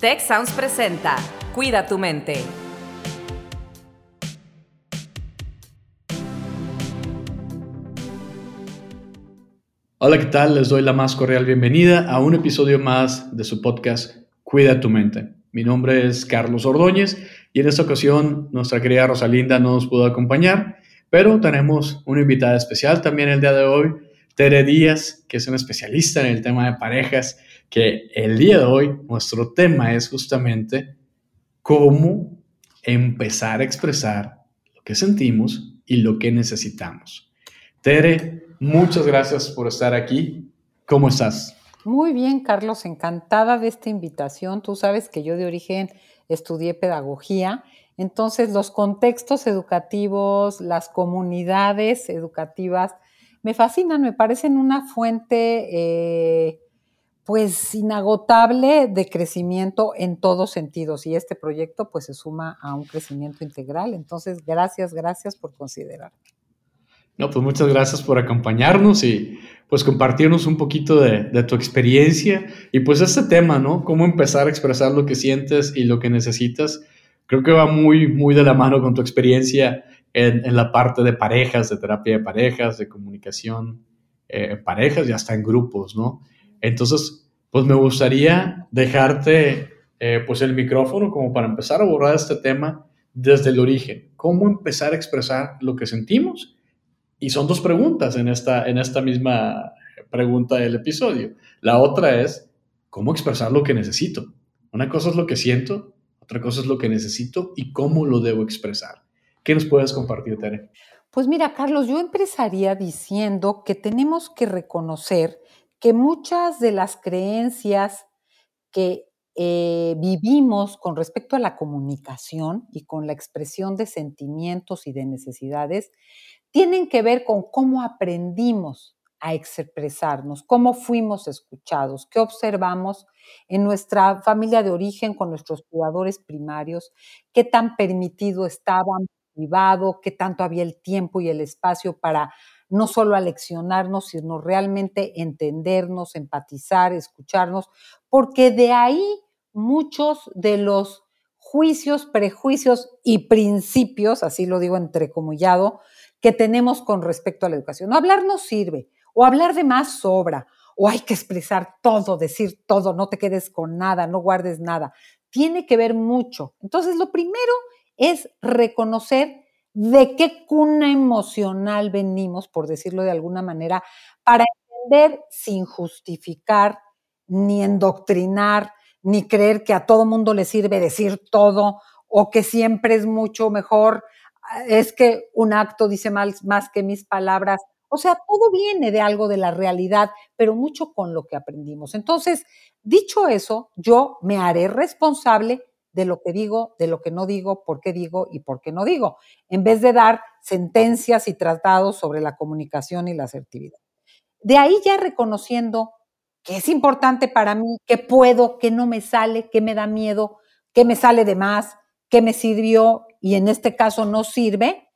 Tech Sounds presenta Cuida tu mente. Hola, ¿qué tal? Les doy la más cordial bienvenida a un episodio más de su podcast Cuida tu mente. Mi nombre es Carlos Ordóñez y en esta ocasión nuestra querida Rosalinda no nos pudo acompañar, pero tenemos una invitada especial también el día de hoy, Tere Díaz, que es una especialista en el tema de parejas, que el día de hoy nuestro tema es justamente cómo empezar a expresar lo que sentimos y lo que necesitamos. Tere, muchas gracias por estar aquí. ¿Cómo estás? Muy bien, Carlos, encantada de esta invitación. Tú sabes que yo de origen estudié pedagogía, entonces los contextos educativos, las comunidades educativas, me fascinan, me parecen una fuente eh, pues inagotable de crecimiento en todos sentidos y este proyecto pues se suma a un crecimiento integral. Entonces, gracias, gracias por considerarme. No, pues muchas gracias por acompañarnos y pues compartirnos un poquito de, de, tu experiencia y pues este tema, ¿no? Cómo empezar a expresar lo que sientes y lo que necesitas. Creo que va muy, muy de la mano con tu experiencia en, la parte de parejas, de terapia de parejas, de comunicación eh, en parejas y hasta en grupos, ¿no? Entonces, pues me gustaría dejarte eh, pues el micrófono como para empezar a abordar este tema desde el origen. ¿Cómo empezar a expresar lo que sentimos? Y son dos preguntas en esta, en esta misma pregunta del episodio. La otra es, ¿cómo expresar lo que necesito? Una cosa es lo que siento, otra cosa es lo que necesito y cómo lo debo expresar. ¿Qué nos puedes compartir, Tere? Pues mira, Carlos, yo empezaría diciendo que tenemos que reconocer que muchas de las creencias que eh, vivimos con respecto a la comunicación y con la expresión de sentimientos y de necesidades tienen que ver con cómo aprendimos a expresarnos, cómo fuimos escuchados, qué observamos en nuestra familia de origen con nuestros cuidadores primarios, qué tan permitido estaban privado, qué tanto había el tiempo y el espacio para no solo aleccionarnos, sino realmente entendernos, empatizar, escucharnos, porque de ahí muchos de los juicios, prejuicios y principios, así lo digo entrecomillado, que tenemos con respecto a la educación. No hablar no sirve, o hablar de más sobra, o hay que expresar todo, decir todo, no te quedes con nada, no guardes nada. Tiene que ver mucho. Entonces, lo primero es reconocer de qué cuna emocional venimos, por decirlo de alguna manera, para entender sin justificar, ni endoctrinar, ni creer que a todo mundo le sirve decir todo o que siempre es mucho mejor, es que un acto dice más, más que mis palabras. O sea, todo viene de algo de la realidad, pero mucho con lo que aprendimos. Entonces, dicho eso, yo me haré responsable de lo que digo, de lo que no digo, por qué digo y por qué no digo, en vez de dar sentencias y tratados sobre la comunicación y la asertividad. De ahí ya reconociendo que es importante para mí, que puedo, que no me sale, que me da miedo, que me sale de más, que me sirvió y en este caso no sirve,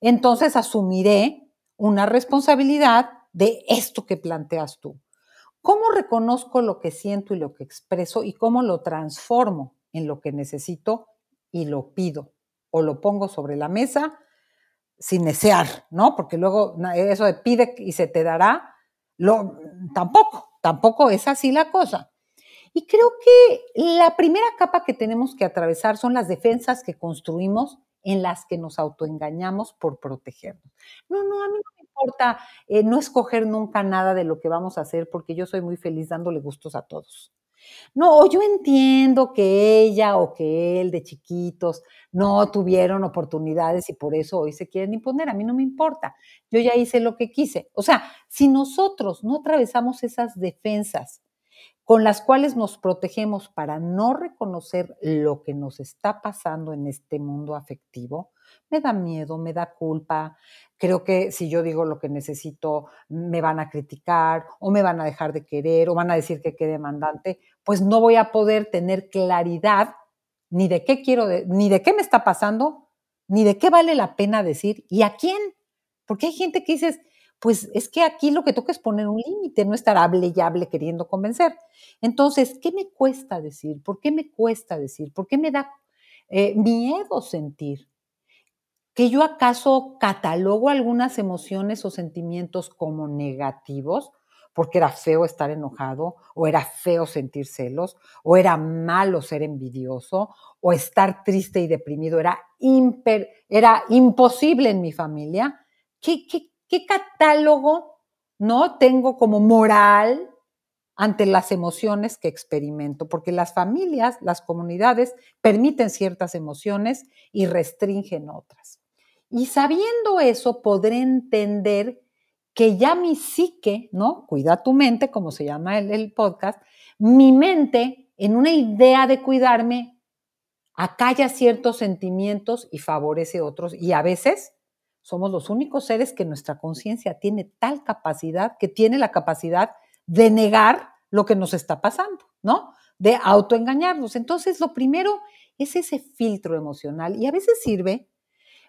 entonces asumiré una responsabilidad de esto que planteas tú. ¿Cómo reconozco lo que siento y lo que expreso y cómo lo transformo? En lo que necesito y lo pido o lo pongo sobre la mesa sin desear, ¿no? Porque luego eso de pide y se te dará, lo, tampoco, tampoco es así la cosa. Y creo que la primera capa que tenemos que atravesar son las defensas que construimos en las que nos autoengañamos por protegernos. No, no, a mí no me importa eh, no escoger nunca nada de lo que vamos a hacer porque yo soy muy feliz dándole gustos a todos. No, yo entiendo que ella o que él de chiquitos no tuvieron oportunidades y por eso hoy se quieren imponer. A mí no me importa. Yo ya hice lo que quise. O sea, si nosotros no atravesamos esas defensas con las cuales nos protegemos para no reconocer lo que nos está pasando en este mundo afectivo, me da miedo, me da culpa, creo que si yo digo lo que necesito, me van a criticar o me van a dejar de querer o van a decir que qué demandante, pues no voy a poder tener claridad ni de qué quiero, ni de qué me está pasando, ni de qué vale la pena decir y a quién. Porque hay gente que dices, pues es que aquí lo que toca es poner un límite, no estar hable y hable queriendo convencer. Entonces, ¿qué me cuesta decir? ¿Por qué me cuesta decir? ¿Por qué me da eh, miedo sentir? ¿Que yo acaso catalogo algunas emociones o sentimientos como negativos? porque era feo estar enojado, o era feo sentir celos, o era malo ser envidioso, o estar triste y deprimido, era, imposible en mi familia. ¿Qué, qué, qué catálogo no tengo como moral ante las emociones que experimento? Porque las familias, las comunidades permiten ciertas emociones y restringen otras. Y sabiendo eso, podré entender que ya mi psique, ¿no? Cuida tu mente, como se llama el, el podcast, mi mente, en una idea de cuidarme, acalla ciertos sentimientos y favorece otros. Y a veces somos los únicos seres que nuestra conciencia tiene tal capacidad, que tiene la capacidad de negar lo que nos está pasando, ¿no? De autoengañarnos. Entonces, lo primero es ese filtro emocional y a veces sirve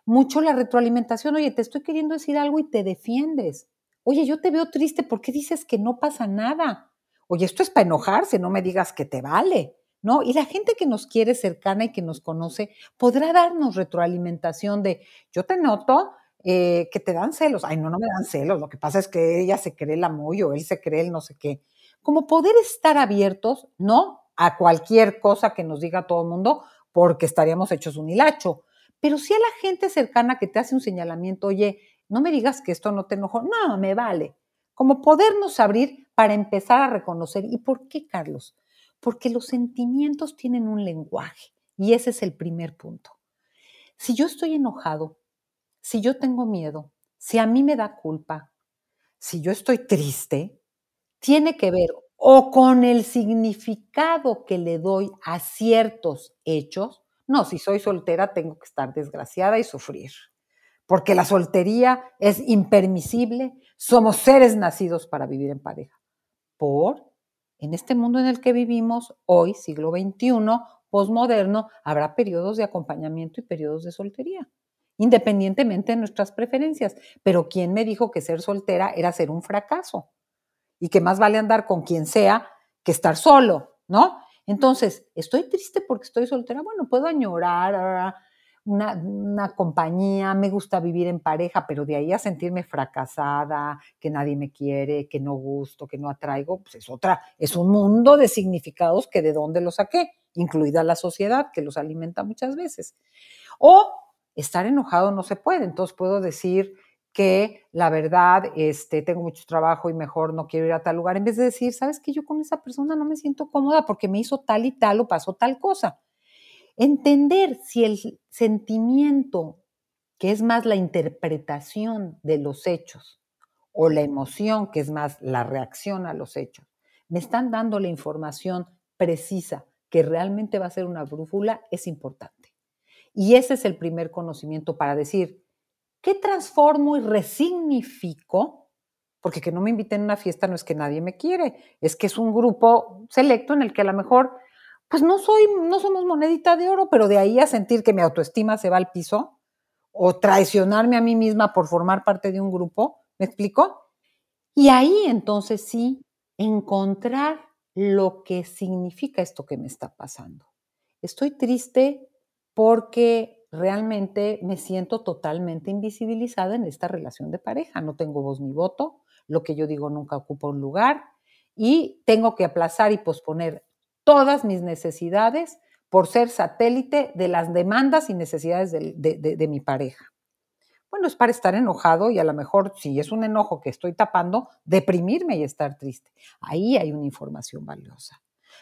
mucho la retroalimentación. Oye, te estoy queriendo decir algo y te defiendes. Oye, yo te veo triste, ¿por qué dices que no pasa nada? Oye, esto es para enojarse, no me digas que te vale, ¿no? Y la gente que nos quiere cercana y que nos conoce podrá darnos retroalimentación de, yo te noto eh, que te dan celos. Ay, no, no me dan celos, lo que pasa es que ella se cree el amoyo, o él se cree el no sé qué. Como poder estar abiertos, ¿no? A cualquier cosa que nos diga todo el mundo, porque estaríamos hechos un hilacho. Pero sí a la gente cercana que te hace un señalamiento, oye, no me digas que esto no te enojó, no, me vale. Como podernos abrir para empezar a reconocer. ¿Y por qué, Carlos? Porque los sentimientos tienen un lenguaje y ese es el primer punto. Si yo estoy enojado, si yo tengo miedo, si a mí me da culpa, si yo estoy triste, tiene que ver o con el significado que le doy a ciertos hechos. No, si soy soltera tengo que estar desgraciada y sufrir porque la soltería es impermisible, somos seres nacidos para vivir en pareja. Por, en este mundo en el que vivimos, hoy, siglo XXI, posmoderno, habrá periodos de acompañamiento y periodos de soltería, independientemente de nuestras preferencias. Pero ¿quién me dijo que ser soltera era ser un fracaso? Y que más vale andar con quien sea que estar solo, ¿no? Entonces, estoy triste porque estoy soltera. Bueno, puedo añorar, una, compañía, me gusta vivir en pareja, pero de ahí a sentirme fracasada, que nadie me quiere, que no gusto, que no atraigo, pues es otra, es un mundo de significados que de dónde los saqué, incluida la sociedad que los alimenta muchas veces. O estar enojado no se puede, entonces puedo decir que la verdad, este, tengo mucho trabajo y mejor no quiero ir a tal lugar, en vez de decir, sabes que yo con esa persona no me siento cómoda porque me hizo tal y tal o pasó tal cosa. Entender si el sentimiento, que es más la interpretación de los hechos, o la emoción, que es más la reacción a los hechos, me están dando la información precisa que realmente va a ser una brújula, es importante. Y ese es el primer conocimiento para decir, ¿qué transformo y resignifico? Porque que no me inviten a una fiesta no es que nadie me quiere, es que es un grupo selecto en el que a lo mejor pues no soy, no somos monedita de oro, pero de ahí a sentir que mi autoestima se va al piso o traicionarme a mí misma por formar parte de un grupo, ¿me explico? Y ahí entonces sí encontrar lo que significa esto que me está pasando. Estoy triste porque realmente me siento totalmente invisibilizada en esta relación de pareja. No tengo voz ni voto, lo que yo digo nunca ocupa un lugar y tengo que aplazar y posponer todas mis necesidades por ser satélite de las demandas y necesidades de, mi pareja. Bueno, es para estar enojado y a lo mejor si es un enojo que estoy tapando, deprimirme y estar triste. Ahí hay una información valiosa.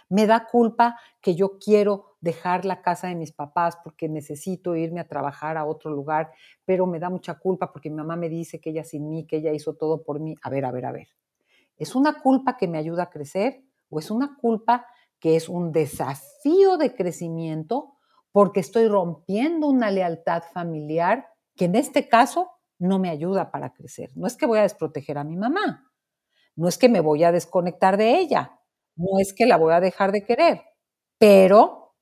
Me da culpa que yo quiero dejar la casa de mis papás porque necesito irme a trabajar a otro lugar, pero me da mucha culpa porque mi mamá me dice que ella sin mí, que ella hizo todo por mí. A ver, a ver, a ver. ¿Es una culpa que me ayuda a crecer o es una culpa que es un desafío de crecimiento porque estoy rompiendo una lealtad familiar que en este caso no me ayuda para crecer. No es que voy a desproteger a mi mamá, no es que me voy a desconectar de ella, no es que la voy a dejar de querer, pero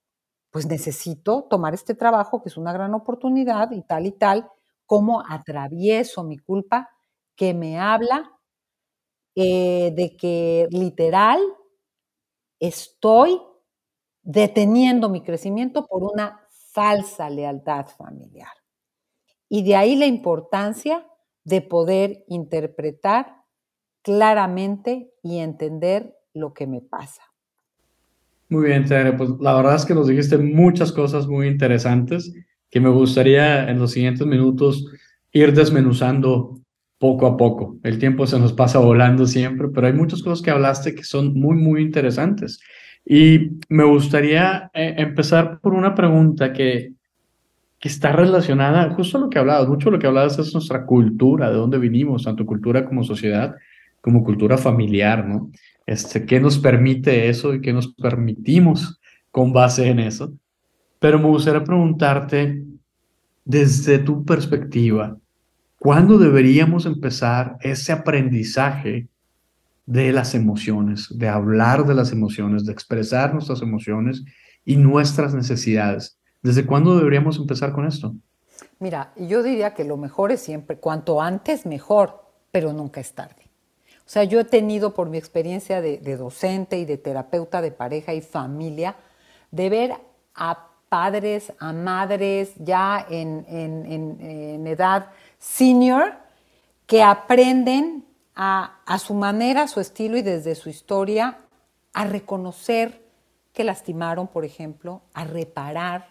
pues necesito tomar este trabajo que es una gran oportunidad y tal y tal, cómo atravieso mi culpa que me habla eh, de que literal estoy deteniendo mi crecimiento por una falsa lealtad familiar. Y de ahí la importancia de poder interpretar claramente y entender lo que me pasa. Muy bien, Tere. Pues la verdad es que nos dijiste muchas cosas muy interesantes que me gustaría en los siguientes minutos ir desmenuzando poco a poco. El tiempo se nos pasa volando siempre, pero hay muchas cosas que hablaste que son muy, muy interesantes. Y me gustaría eh, empezar por una pregunta que, que está relacionada justo a lo que hablabas. Mucho lo que hablabas es nuestra cultura, de dónde vinimos, tanto cultura como sociedad, como cultura familiar, ¿no? Este, ¿Qué nos permite eso y qué nos permitimos con base en eso? Pero me gustaría preguntarte, desde tu perspectiva, ¿cuándo deberíamos empezar ese aprendizaje de las emociones, de hablar de las emociones, de expresar nuestras emociones y nuestras necesidades? ¿Desde cuándo deberíamos empezar con esto? Mira, yo diría que lo mejor es siempre, cuanto antes mejor, pero nunca es tarde. O sea, yo he tenido por mi experiencia de, docente y de terapeuta de pareja y familia, de ver a padres, a madres ya en, en, edad senior que aprenden a, a, su manera, a su estilo y desde su historia a reconocer que lastimaron, por ejemplo, a reparar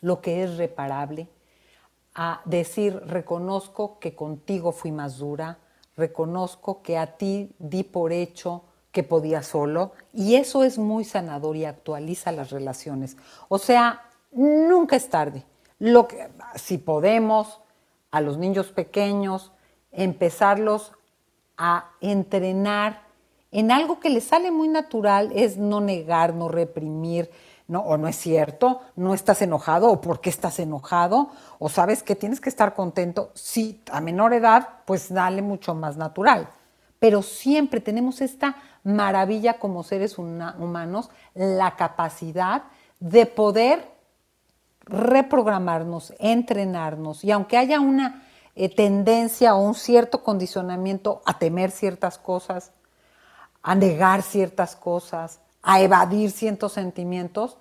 lo que es reparable, a decir, reconozco que contigo fui más dura, reconozco que a ti di por hecho que podía solo y eso es muy sanador y actualiza las relaciones. O sea, nunca es tarde. Lo que, si podemos, a los niños pequeños, empezarlos a entrenar en algo que les sale muy natural, es no negar, no reprimir, ¿no? O no es cierto, no estás enojado, o por qué estás enojado, o sabes que tienes que estar contento. Sí, a menor edad, pues dale mucho más natural. Pero siempre tenemos esta maravilla como seres humanos, la capacidad de poder reprogramarnos, entrenarnos, y aunque haya una eh, tendencia o un cierto condicionamiento a temer ciertas cosas, a negar ciertas cosas, a evadir ciertos sentimientos,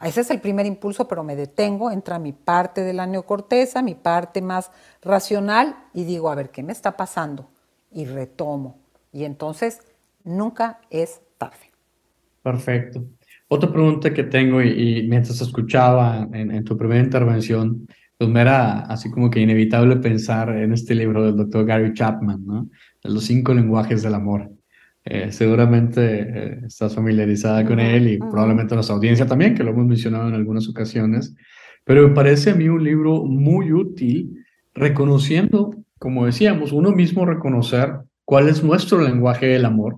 ese es el primer impulso, pero me detengo, entra mi parte de la neocorteza, mi parte más racional, y digo, a ver, ¿qué me está pasando? Y retomo. Y entonces, nunca es tarde. Perfecto. Otra pregunta que tengo, y, mientras escuchaba en, tu primera intervención, pues me era así como que inevitable pensar en este libro del doctor Gary Chapman, ¿no? De los cinco lenguajes del amor. Eh, seguramente eh, estás familiarizada con él y probablemente nuestra audiencia también, que lo hemos mencionado en algunas ocasiones, pero me parece a mí un libro muy útil reconociendo, como decíamos, uno mismo reconocer cuál es nuestro lenguaje del amor.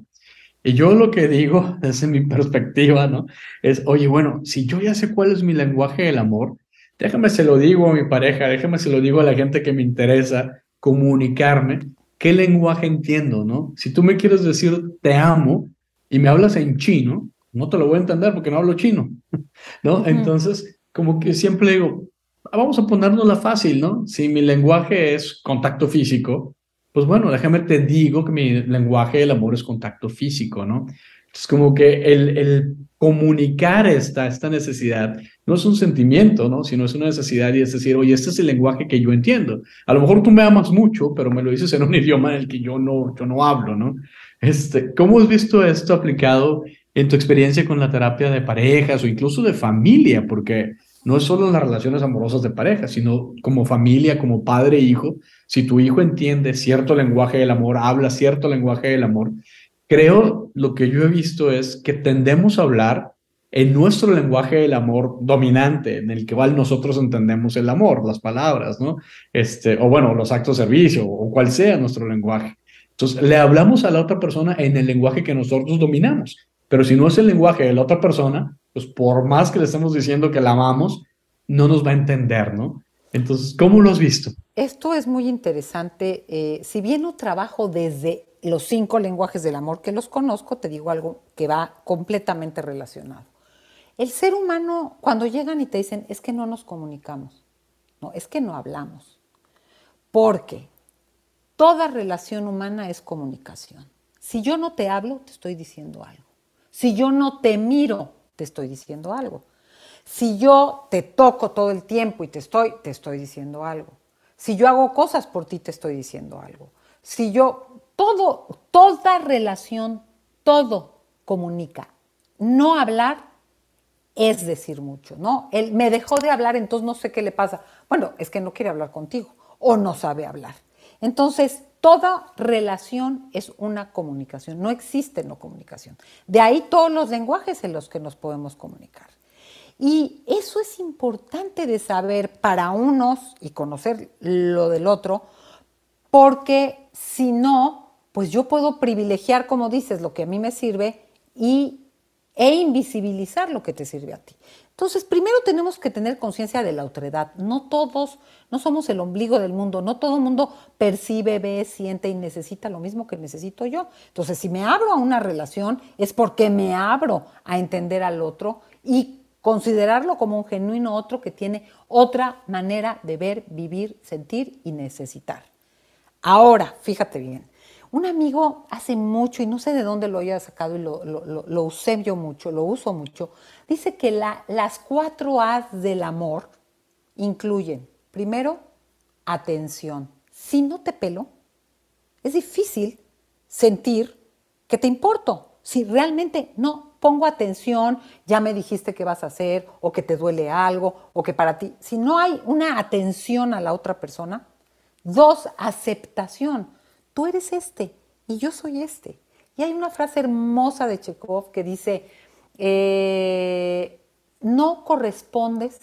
Y yo lo que digo, desde mi perspectiva, ¿no? Es, oye, bueno, si yo ya sé cuál es mi lenguaje del amor, déjame se lo digo a mi pareja, déjame se lo digo a la gente que me interesa comunicarme ¿qué lenguaje entiendo, no? Si tú me quieres decir te amo y me hablas en chino, no te lo voy a entender porque no hablo chino, ¿no? Entonces, como que siempre digo, ah, vamos a la fácil, ¿no? Si mi lenguaje es contacto físico, pues bueno, déjame te digo que mi lenguaje del amor es contacto físico, ¿no? Es como que el, comunicar esta, esta necesidad no es un sentimiento, ¿no? Sino es una necesidad y es decir, oye, este es el lenguaje que yo entiendo. A lo mejor tú me amas mucho, pero me lo dices en un idioma en el que yo no, yo no hablo, ¿no? Este, ¿Cómo has visto esto aplicado en tu experiencia con la terapia de parejas o incluso de familia? Porque no es solo en las relaciones amorosas de pareja, sino como familia, como padre e hijo. Si tu hijo entiende cierto lenguaje del amor, habla cierto lenguaje del amor, creo lo que yo he visto es que tendemos a hablar en nuestro lenguaje del amor dominante, en el que nosotros entendemos el amor, las palabras, ¿no? Este, o bueno, los actos de servicio, o cual sea nuestro lenguaje. Entonces, le hablamos a la otra persona en el lenguaje que nosotros dominamos. Pero si no es el lenguaje de la otra persona, pues por más que le estemos diciendo que la amamos, no nos va a entender, ¿no? Entonces, ¿cómo lo has visto? Esto es muy interesante. Eh, si bien no trabajo desde los cinco lenguajes del amor que los conozco, te digo algo que va completamente relacionado. El ser humano, cuando llegan y te dicen, es que no nos comunicamos, no, es que no hablamos. Porque toda relación humana es comunicación. Si yo no te hablo, te estoy diciendo algo. Si yo no te miro, te estoy diciendo algo. Si yo te toco todo el tiempo y te estoy, te estoy diciendo algo. Si yo hago cosas por ti, te estoy diciendo algo. Si yo, todo, toda relación, todo comunica. No hablar es decir mucho, ¿no? Él me dejó de hablar, entonces no sé qué le pasa. Bueno, es que no quiere hablar contigo o no sabe hablar. Entonces, toda relación es una comunicación, no existe no comunicación. De ahí todos los lenguajes en los que nos podemos comunicar. Y eso es importante de saber para unos y conocer lo del otro, porque si no, pues yo puedo privilegiar, como dices, lo que a mí me sirve y, e invisibilizar lo que te sirve a ti. Entonces, primero tenemos que tener conciencia de la otredad. No todos, no somos el ombligo del mundo, no todo el mundo percibe, ve, siente y necesita lo mismo que necesito yo. Entonces, si me abro a una relación es porque me abro a entender al otro y considerarlo como un genuino otro que tiene otra manera de ver, vivir, sentir y necesitar. Ahora, fíjate bien, un amigo hace mucho, y no sé de dónde lo haya sacado y lo, usé yo mucho, lo uso mucho, dice que las cuatro A's del amor incluyen, primero, atención. Si no te pelo, es difícil sentir que te importo. Si realmente no pongo atención, ya me dijiste qué vas a hacer, o que te duele algo, o que para ti, si no hay una atención a la otra persona, dos, aceptación tú eres este y yo soy este. Y hay una frase hermosa de Chekhov que dice, eh, no correspondes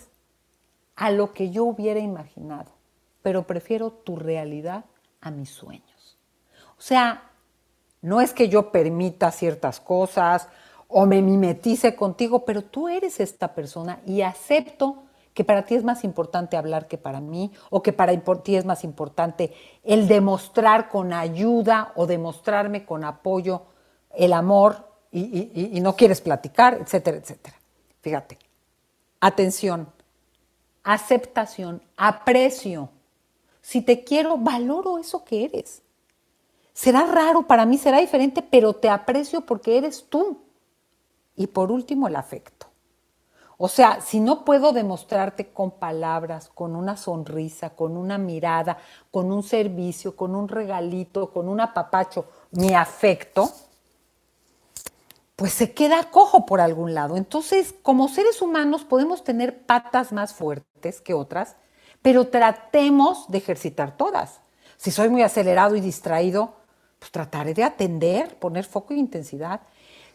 a lo que yo hubiera imaginado, pero prefiero tu realidad a mis sueños. O sea, no es que yo permita ciertas cosas o me mimetice contigo, pero tú eres esta persona y acepto que para ti es más importante hablar que para mí, o que para ti es más importante el demostrar con ayuda o demostrarme con apoyo el amor y, no quieres platicar, etcétera, etcétera. Fíjate, atención, aceptación, aprecio. Si te quiero, valoro eso que eres. Será raro para mí, será diferente, pero te aprecio porque eres tú. Y por último, el afecto. O sea, si no puedo demostrarte con palabras, con una sonrisa, con una mirada, con un servicio, con un regalito, con un apapacho, mi afecto, pues se queda cojo por algún lado. Entonces, como seres humanos podemos tener patas más fuertes que otras, pero tratemos de ejercitar todas. Si soy muy acelerado y distraído, pues trataré de atender, poner foco e intensidad.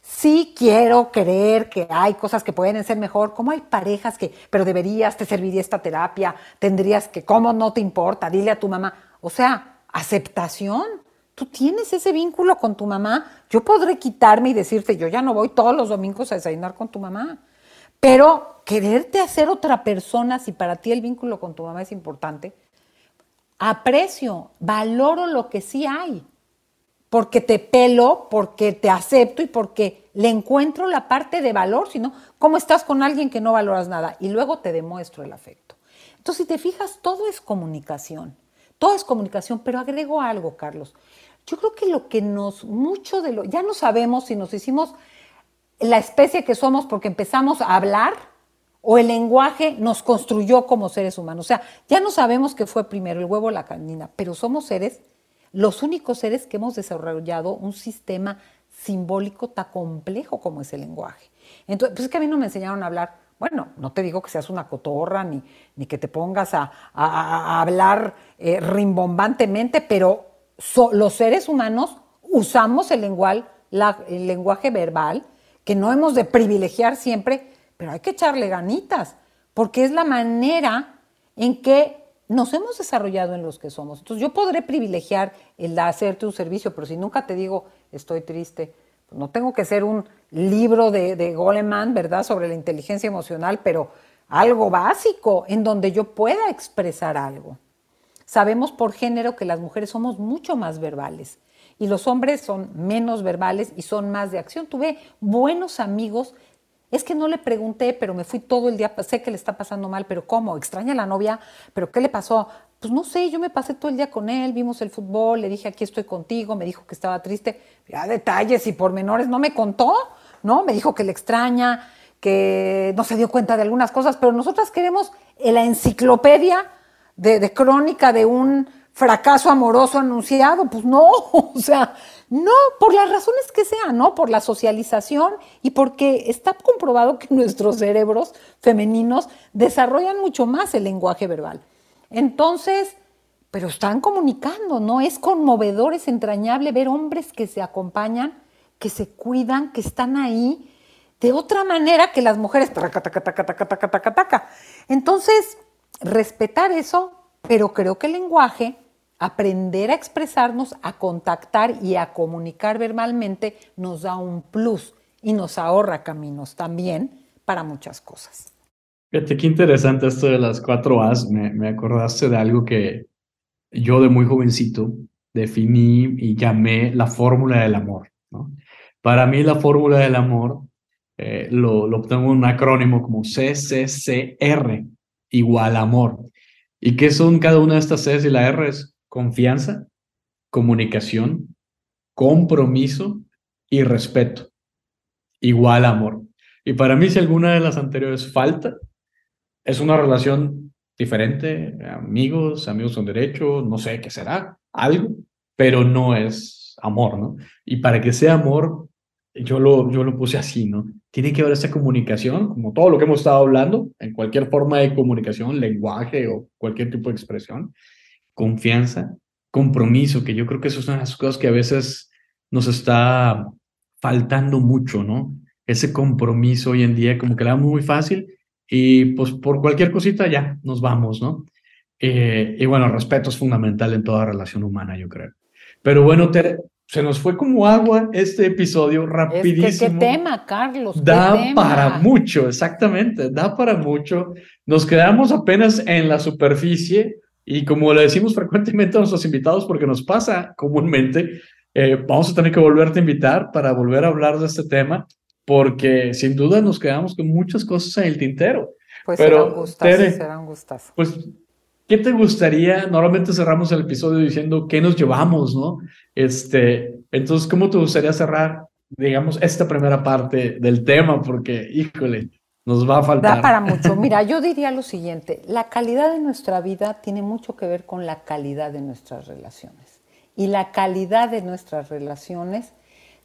Sí quiero creer que hay cosas que pueden ser mejor, como hay parejas que, pero deberías, te serviría esta terapia, tendrías que, ¿cómo no te importa? Dile a tu mamá. O sea, aceptación. Tú tienes ese vínculo con tu mamá. Yo podré quitarme y decirte, yo ya no voy todos los domingos a desayunar con tu mamá. Pero quererte hacer otra persona, si para ti el vínculo con tu mamá es importante, aprecio, valoro lo que sí hay porque te pelo, porque te acepto y porque le encuentro la parte de valor, sino cómo estás con alguien que no valoras nada y luego te demuestro el afecto. Entonces, si te fijas, todo es comunicación, todo es comunicación, pero agrego algo, Carlos. Yo creo que lo que nos, mucho de lo, ya no sabemos si nos hicimos la especie que somos porque empezamos a hablar o el lenguaje nos construyó como seres humanos. O sea, ya no sabemos qué fue primero, el huevo o la canina, pero somos seres los únicos seres que hemos desarrollado un sistema simbólico tan complejo como es el lenguaje. Entonces, pues es que a mí no me enseñaron a hablar. Bueno, no te digo que seas una cotorra ni, ni que te pongas a, hablar eh, rimbombantemente, pero los seres humanos usamos el lenguaje verbal, que no hemos de privilegiar siempre, pero hay que echarle ganitas, porque es la manera en que nos hemos desarrollado en los que somos. Entonces yo podré privilegiar el hacerte un servicio, pero si nunca te digo estoy triste, pues no tengo que ser un libro de, de Goleman, ¿verdad?, sobre la inteligencia emocional, pero algo básico en donde yo pueda expresar algo. Sabemos por género que las mujeres somos mucho más verbales y los hombres son menos verbales y son más de acción. Tuve buenos amigos Es que no le pregunté, pero me fui todo el día, sé que le está pasando mal, pero ¿cómo? ¿Extraña a la novia? ¿Pero qué le pasó? Pues no sé, yo me pasé todo el día con él, vimos el fútbol, le dije aquí estoy contigo, me dijo que estaba triste. Ya detalles y pormenores, no me contó, ¿no? Me dijo que le extraña, que no se dio cuenta de algunas cosas, pero nosotras queremos la enciclopedia de, de crónica de un fracaso amoroso anunciado. Pues no, o sea, no, por las razones que sean, ¿no? Por la socialización y porque está comprobado que nuestros cerebros femeninos desarrollan mucho más el lenguaje verbal. Entonces, pero están comunicando, ¿no? Es conmovedor, es entrañable ver hombres que se acompañan, que se cuidan, que están ahí de otra manera que las mujeres. Entonces, respetar eso, pero creo que el lenguaje aprender a expresarnos, a contactar y a comunicar verbalmente nos da un plus y nos ahorra caminos también para muchas cosas. Fíjate qué interesante esto de las cuatro A's. Me, acordaste de algo que yo de muy jovencito definí y llamé la fórmula del amor. Para mí la fórmula del amor eh, lo, obtengo en un acrónimo como CCCR, igual amor. ¿Y qué son cada una de estas Cs y la R? Confianza, comunicación, compromiso y respeto. Igual amor. Y para mí, si alguna de las anteriores falta, es una relación diferente, amigos, amigos con derecho, no sé qué será, algo, pero no es amor, ¿no? Y para que sea amor, yo lo, yo lo puse así, ¿no? Tiene que haber esa comunicación, como todo lo que hemos estado hablando, en cualquier forma de comunicación, lenguaje o cualquier tipo de expresión, confianza, compromiso, que yo creo que eso son las cosas que a veces nos está faltando mucho, ¿no? Ese compromiso hoy en día como que le da muy fácil y pues por cualquier cosita ya nos vamos, ¿no? Eh, y bueno, respeto es fundamental en toda relación humana, yo creo. Pero bueno, se nos fue como agua este episodio rapidísimo. Es ¿Qué tema, Carlos? da para mucho, exactamente, da para mucho. Nos quedamos apenas en la superficie y como le decimos frecuentemente a nuestros invitados, porque nos pasa comúnmente, eh, vamos a tener que volverte a invitar para volver a hablar de este tema, porque sin duda nos quedamos con muchas cosas en el tintero. Pues Pero, serán gustas, Pues, ¿qué te gustaría? Normalmente cerramos el episodio diciendo qué nos llevamos, ¿no? Este, entonces, ¿cómo te gustaría cerrar, digamos, esta primera parte del tema? Porque, híjole, nos va a faltar. Da para mucho. Mira, yo diría lo siguiente, la calidad de nuestra vida tiene mucho que ver con la calidad de nuestras relaciones. Y la calidad de nuestras relaciones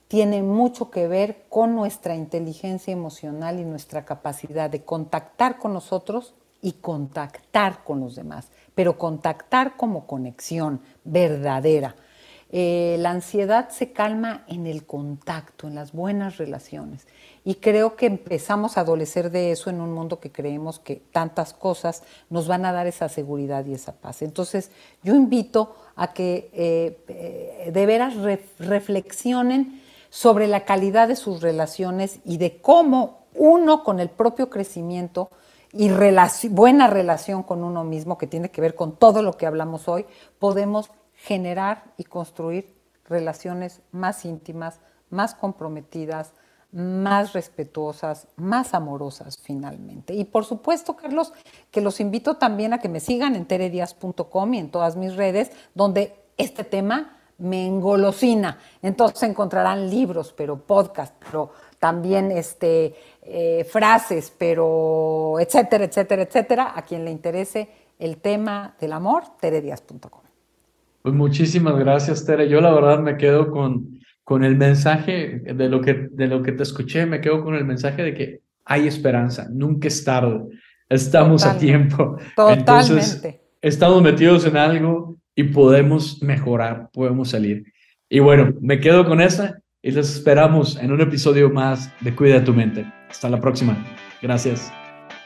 tiene mucho que ver con nuestra inteligencia emocional y nuestra capacidad de contactar con nosotros y contactar con los demás, pero contactar como conexión verdadera. Eh, la ansiedad se calma en el contacto, en las buenas relaciones. Y creo que empezamos a adolecer de eso en un mundo que creemos que tantas cosas nos van a dar esa seguridad y esa paz. Entonces, yo invito a que eh, de veras reflexionen sobre la calidad de sus relaciones y de cómo uno con el propio crecimiento y buena relación con uno mismo, que tiene que ver con todo lo que hablamos hoy, podemos generar y construir relaciones más íntimas, más comprometidas, más respetuosas, más amorosas finalmente. Y por supuesto, Carlos, que los invito también a que me sigan en teredias.com y en todas mis redes, donde este tema me engolosina. Entonces encontrarán libros, pero podcast, pero también este, eh, frases, pero etcétera, etcétera, etcétera. A quien le interese el tema del amor, teredias.com. Pues muchísimas gracias, Tere. Yo la verdad me quedo con con el mensaje de lo, que, de lo que te escuché, me quedo con el mensaje de que hay esperanza, nunca es tarde, estamos a tiempo. Totalmente. Entonces, estamos metidos en algo y podemos mejorar, podemos salir. Y bueno, me quedo con esa y les esperamos en un episodio más de Cuida tu mente. Hasta la próxima. Gracias.